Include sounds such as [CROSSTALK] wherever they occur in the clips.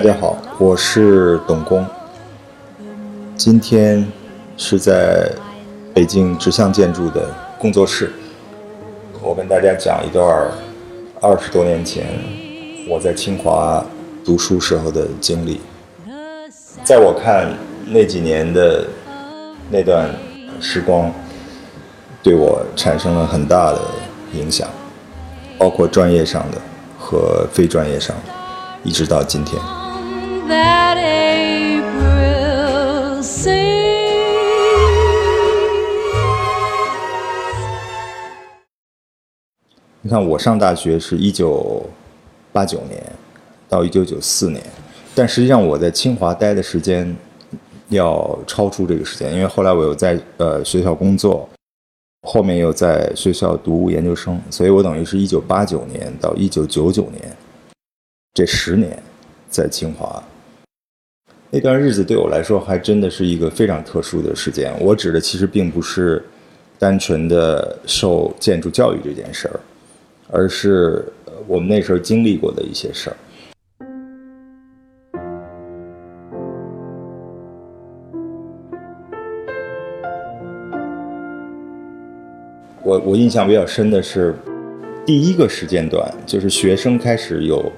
大家好，我是董工。今天是在北京直向建筑的工作室，我跟大家讲一段二十多年前我在清华读书时候的经历。在我看，那几年的那段时光对我产生了很大的影响，包括专业上的和非专业上的，一直到今天。That April sings. 你看，我上大学是一九八九年到一九九四年，但实际上我在清华待的时间要超出这个时间，因为后来我又在呃学校工作，后面又在学校读研究生，所以我等于是一九八九年到一九九九年这十年在清华。那段日子对我来说还真的是一个非常特殊的时间。我指的其实并不是单纯的受建筑教育这件事儿，而是我们那时候经历过的一些事儿。我我印象比较深的是第一个时间段，就是学生开始有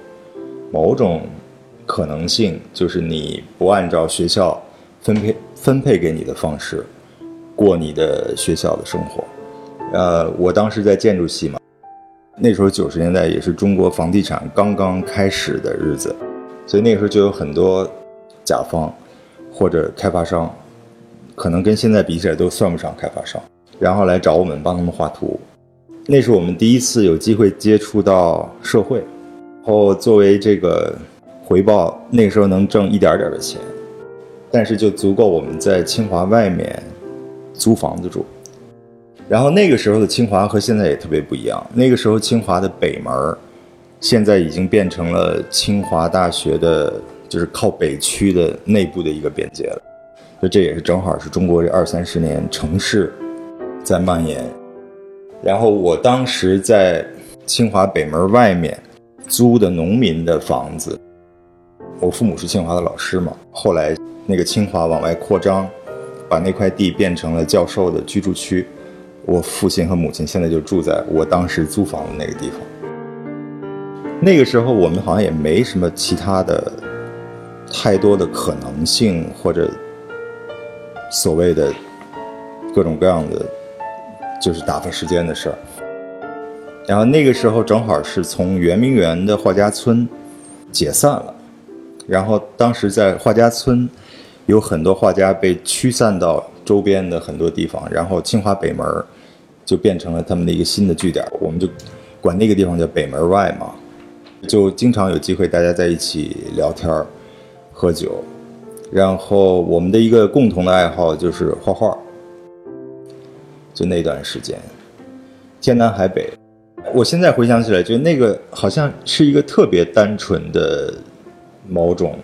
某种。可能性就是你不按照学校分配分配给你的方式过你的学校的生活。呃，我当时在建筑系嘛，那时候九十年代也是中国房地产刚刚开始的日子，所以那个时候就有很多甲方或者开发商，可能跟现在比起来都算不上开发商，然后来找我们帮他们画图。那是我们第一次有机会接触到社会，然后作为这个。回报那个时候能挣一点点的钱，但是就足够我们在清华外面租房子住。然后那个时候的清华和现在也特别不一样。那个时候清华的北门现在已经变成了清华大学的，就是靠北区的内部的一个边界了。就这也是正好是中国这二三十年城市在蔓延。然后我当时在清华北门外面租的农民的房子。我父母是清华的老师嘛，后来那个清华往外扩张，把那块地变成了教授的居住区。我父亲和母亲现在就住在我当时租房的那个地方。那个时候我们好像也没什么其他的太多的可能性，或者所谓的各种各样的就是打发时间的事儿。然后那个时候正好是从圆明园的画家村解散了。然后当时在画家村，有很多画家被驱散到周边的很多地方，然后清华北门就变成了他们的一个新的据点，我们就管那个地方叫北门外嘛，就经常有机会大家在一起聊天喝酒，然后我们的一个共同的爱好就是画画，就那段时间，天南海北，我现在回想起来，就那个好像是一个特别单纯的。某种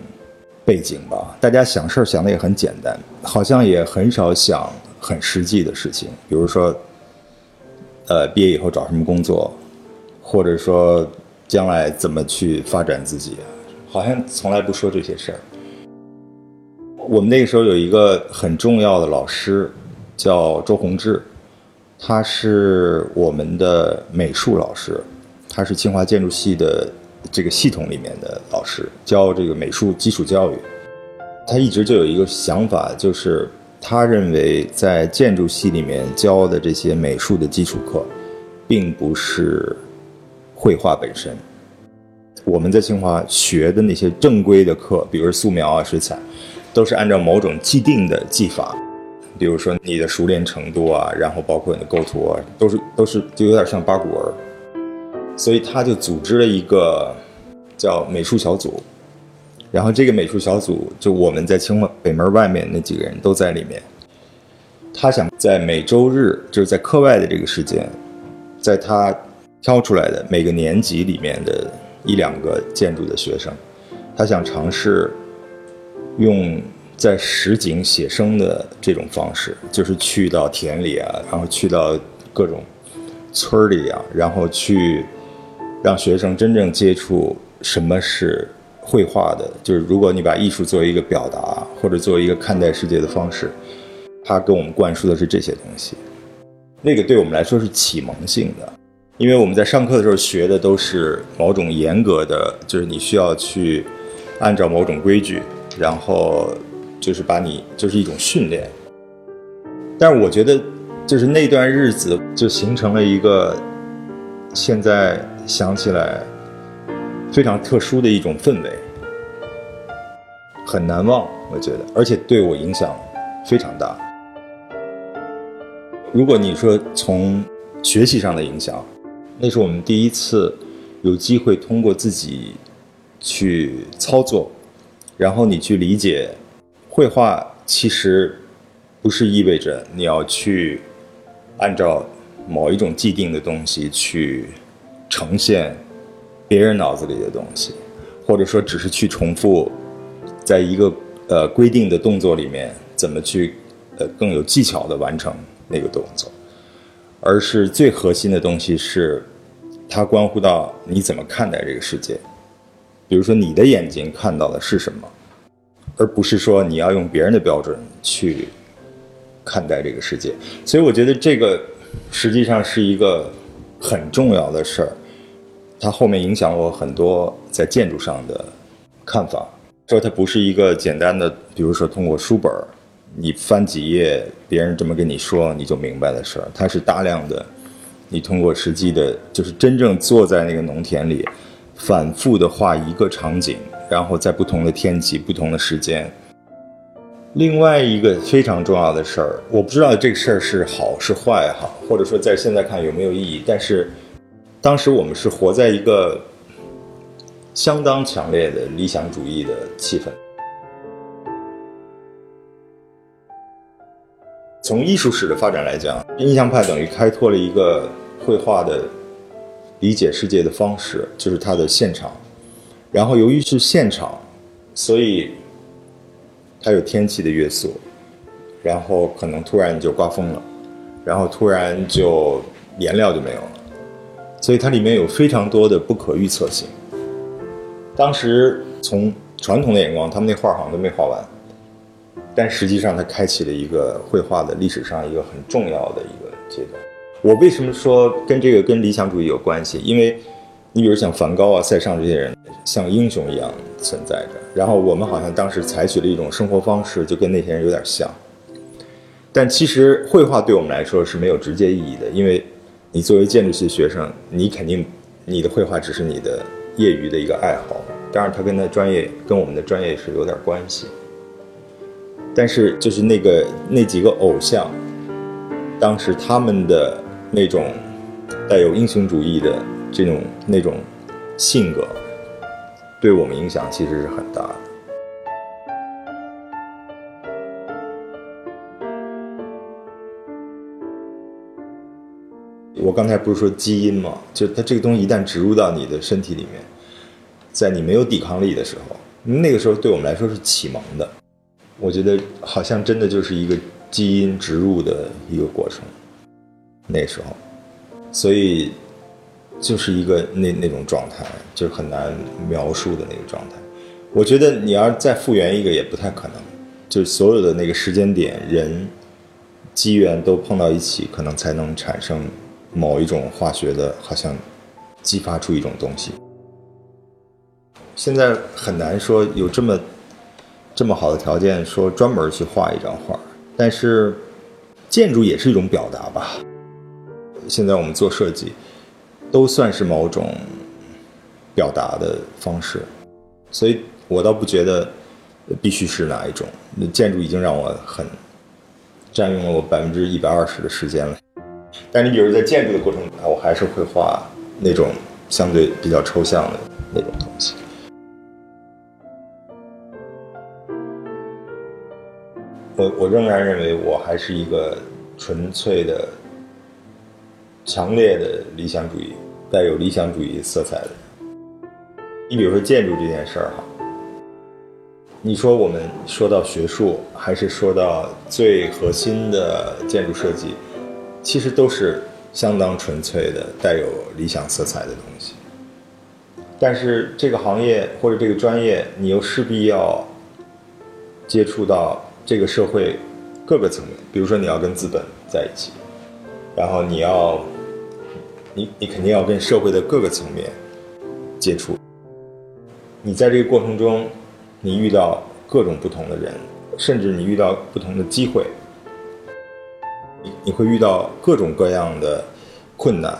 背景吧，大家想事儿想的也很简单，好像也很少想很实际的事情，比如说，呃，毕业以后找什么工作，或者说将来怎么去发展自己，好像从来不说这些事儿。我们那个时候有一个很重要的老师，叫周宏志，他是我们的美术老师，他是清华建筑系的。这个系统里面的老师教这个美术基础教育，他一直就有一个想法，就是他认为在建筑系里面教的这些美术的基础课，并不是绘画本身。我们在清华学的那些正规的课，比如素描啊、水彩，都是按照某种既定的技法，比如说你的熟练程度啊，然后包括你的构图啊，都是都是就有点像八股文。所以他就组织了一个叫美术小组，然后这个美术小组就我们在清华北门外面那几个人都在里面。他想在每周日，就是在课外的这个时间，在他挑出来的每个年级里面的一两个建筑的学生，他想尝试用在实景写生的这种方式，就是去到田里啊，然后去到各种村里啊，然后去。让学生真正接触什么是绘画的，就是如果你把艺术作为一个表达或者作为一个看待世界的方式，它跟我们灌输的是这些东西。那个对我们来说是启蒙性的，因为我们在上课的时候学的都是某种严格的，就是你需要去按照某种规矩，然后就是把你就是一种训练。但是我觉得，就是那段日子就形成了一个现在想起来非常特殊的一种氛围，很难忘，我觉得，而且对我影响非常大。如果你说从学习上的影响，那是我们第一次有机会通过自己去操作，然后你去理解绘画，其实不是意味着你要去按照某一种既定的东西去呈现别人脑子里的东西，或者说只是去重复在一个呃规定的动作里面怎么去呃更有技巧的完成。那个动作，而是最核心的东西是，它关乎到你怎么看待这个世界。比如说，你的眼睛看到的是什么，而不是说你要用别人的标准去看待这个世界。所以，我觉得这个实际上是一个很重要的事儿，它后面影响我很多在建筑上的看法。说它不是一个简单的，比如说通过书本。你翻几页，别人这么跟你说，你就明白的事儿。它是大量的，你通过实际的，就是真正坐在那个农田里，反复的画一个场景，然后在不同的天气、不同的时间。另外一个非常重要的事儿，我不知道这个事儿是好是坏哈，或者说在现在看有没有意义。但是，当时我们是活在一个相当强烈的理想主义的气氛。从艺术史的发展来讲，印象派等于开拓了一个绘画的理解世界的方式，就是它的现场。然后由于是现场，所以它有天气的约束，然后可能突然就刮风了，然后突然就颜料就没有了，所以它里面有非常多的不可预测性。当时从传统的眼光，他们那画好像都没画完。但实际上，它开启了一个绘画的历史上一个很重要的一个阶段。我为什么说跟这个跟理想主义有关系？因为，你比如像梵高啊、塞尚这些人，像英雄一样存在着。然后我们好像当时采取了一种生活方式，就跟那些人有点像。但其实绘画对我们来说是没有直接意义的，因为你作为建筑系学生，你肯定你的绘画只是你的业余的一个爱好。当然，它跟他专业跟我们的专业是有点关系。但是，就是那个那几个偶像，当时他们的那种带有英雄主义的这种那种性格，对我们影响其实是很大的。我刚才不是说基因吗？就它这个东西一旦植入到你的身体里面，在你没有抵抗力的时候，那个时候对我们来说是启蒙的。我觉得好像真的就是一个基因植入的一个过程，那时候，所以就是一个那那种状态，就是很难描述的那个状态。我觉得你要再复原一个也不太可能，就是所有的那个时间点、人、机缘都碰到一起，可能才能产生某一种化学的，好像激发出一种东西。现在很难说有这么。这么好的条件，说专门去画一张画，但是建筑也是一种表达吧。现在我们做设计，都算是某种表达的方式，所以我倒不觉得必须是哪一种。那建筑已经让我很占用了我百分之一百二十的时间了，但你比如在建筑的过程中，我还是会画那种相对比较抽象的那种东西。我我仍然认为我还是一个纯粹的、强烈的理想主义，带有理想主义色彩的。你比如说建筑这件事儿哈，你说我们说到学术，还是说到最核心的建筑设计，其实都是相当纯粹的、带有理想色彩的东西。但是这个行业或者这个专业，你又势必要接触到这个社会各个层面，比如说你要跟资本在一起，然后你要，你你肯定要跟社会的各个层面接触。你在这个过程中，你遇到各种不同的人，甚至你遇到不同的机会，你你会遇到各种各样的困难，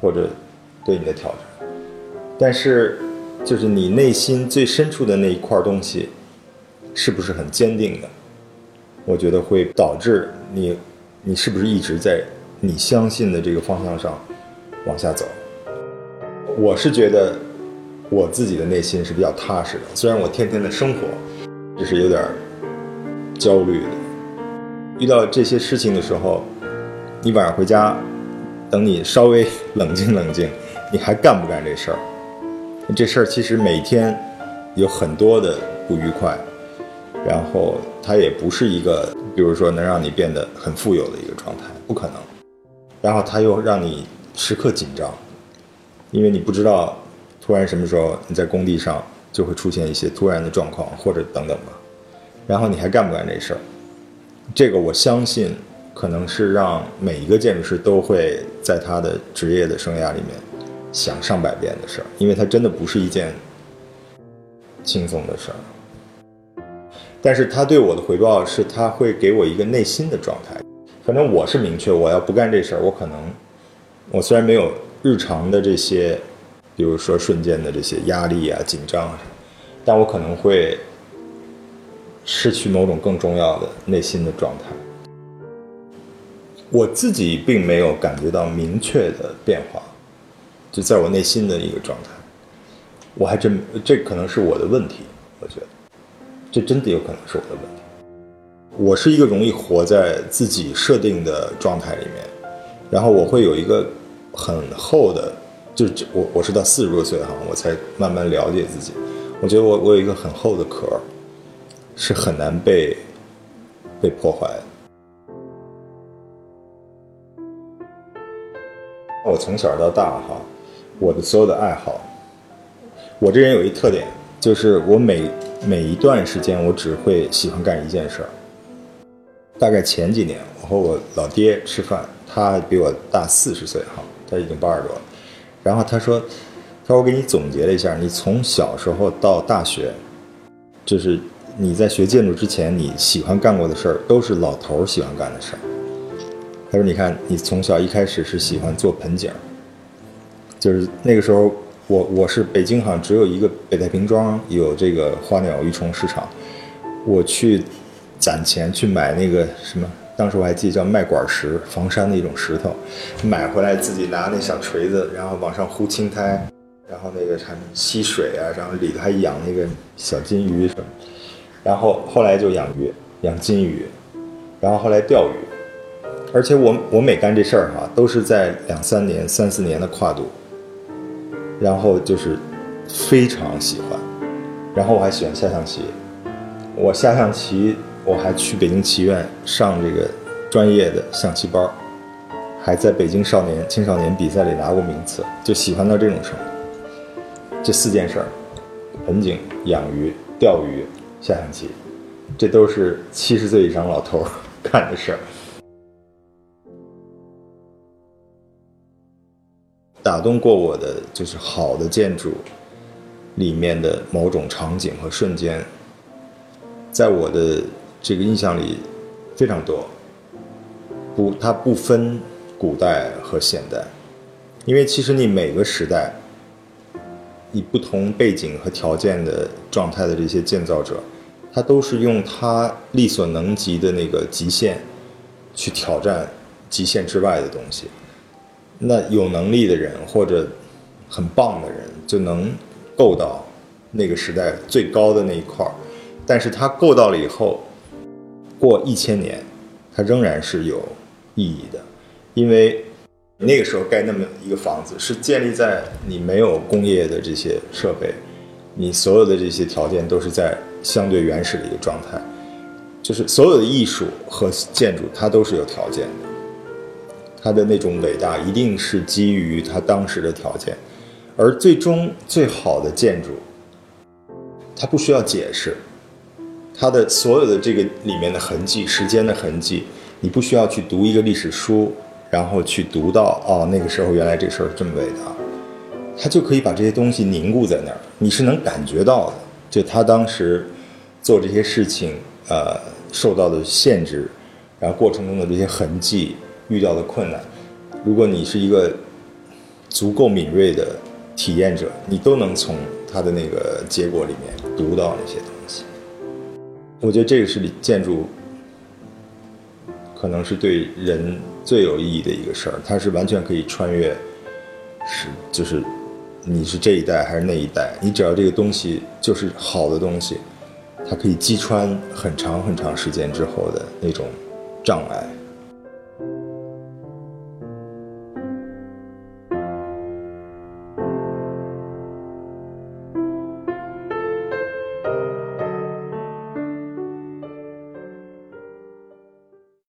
或者对你的挑战。但是，就是你内心最深处的那一块东西，是不是很坚定的？我觉得会导致你，你是不是一直在你相信的这个方向上往下走？我是觉得。我自己的内心是比较踏实的，虽然我天天的生活就是有点焦虑的。遇到这些事情的时候，你晚上回家，等你稍微 [LAUGHS] 冷静冷静，你还干不干这事儿？这事儿其实每天有很多的不愉快，然后它也不是一个，比如说能让你变得很富有的一个状态，不可能。然后它又让你时刻紧张，因为你不知道。突然什么时候你在工地上就会出现一些突然的状况，或者等等吧，然后你还干不干这事儿？这个我相信可能是让每一个建筑师都会在他的职业的生涯里面想上百遍的事儿，因为它真的不是一件轻松的事儿。但是他对我的回报是他会给我一个内心的状态，反正我是明确，我要不干这事儿，我可能我虽然没有日常的这些。比如说瞬间的这些压力啊、紧张啊，但我可能会失去某种更重要的内心的状态。我自己并没有感觉到明确的变化，就在我内心的一个状态。我还真，这可能是我的问题。我觉得，这真的有可能是我的问题。我是一个容易活在自己设定的状态里面，然后我会有一个很厚的。就是我，我是到四十多岁哈，我才慢慢了解自己。我觉得我我有一个很厚的壳，是很难被被破坏的。我从小到大哈，我的所有的爱好，我这人有一特点，就是我每每一段时间我只会喜欢干一件事儿。大概前几年，我和我老爹吃饭，他比我大四十岁哈，他已经八十多了。然后他说：“他说我给你总结了一下，你从小时候到大学，就是你在学建筑之前，你喜欢干过的事儿都是老头儿喜欢干的事儿。他说：你看，你从小一开始是喜欢做盆景，就是那个时候，我我是北京好像只有一个北太平庄有这个花鸟鱼虫市场，我去攒钱去买那个什么。”当时我还记得叫麦管石，房山的一种石头，买回来自己拿那小锤子，然后往上糊青苔，然后那个还吸水啊，然后里头还养那个小金鱼什么，然后后来就养鱼，养金鱼，然后后来钓鱼，而且我我每干这事儿哈，都是在两三年、三四年的跨度，然后就是非常喜欢，然后我还喜欢下象棋，我下象棋。我还去北京棋院上这个专业的象棋班还在北京少年青少年比赛里拿过名次，就喜欢到这种程度。这四件事儿：盆景、养鱼、钓鱼、下象棋，这都是七十岁以上老头 [LAUGHS] 干的事儿。打动过我的就是好的建筑里面的某种场景和瞬间，在我的。这个印象里非常多，不，它不分古代和现代，因为其实你每个时代，以不同背景和条件的状态的这些建造者，他都是用他力所能及的那个极限，去挑战极限之外的东西。那有能力的人或者很棒的人，就能够到那个时代最高的那一块儿，但是他够到了以后。过一千年，它仍然是有意义的，因为那个时候盖那么一个房子，是建立在你没有工业的这些设备，你所有的这些条件都是在相对原始的一个状态，就是所有的艺术和建筑，它都是有条件的，它的那种伟大一定是基于它当时的条件，而最终最好的建筑，它不需要解释，它的所有的这个里面的痕迹、时间的痕迹，你不需要去读一个历史书，然后去读到哦，那个时候原来这事儿这么伟大，它就可以把这些东西凝固在那儿，你是能感觉到的。就他当时做这些事情，呃，受到的限制，然后过程中的这些痕迹，遇到的困难，如果你是一个足够敏锐的体验者，你都能从他的那个结果里面读到那些东西。我觉得这个是建筑可能是对人最有意义的一个事儿，它是完全可以穿越，是就是。你是这一代还是那一代？你只要这个东西就是好的东西，它可以击穿很长很长时间之后的那种障碍。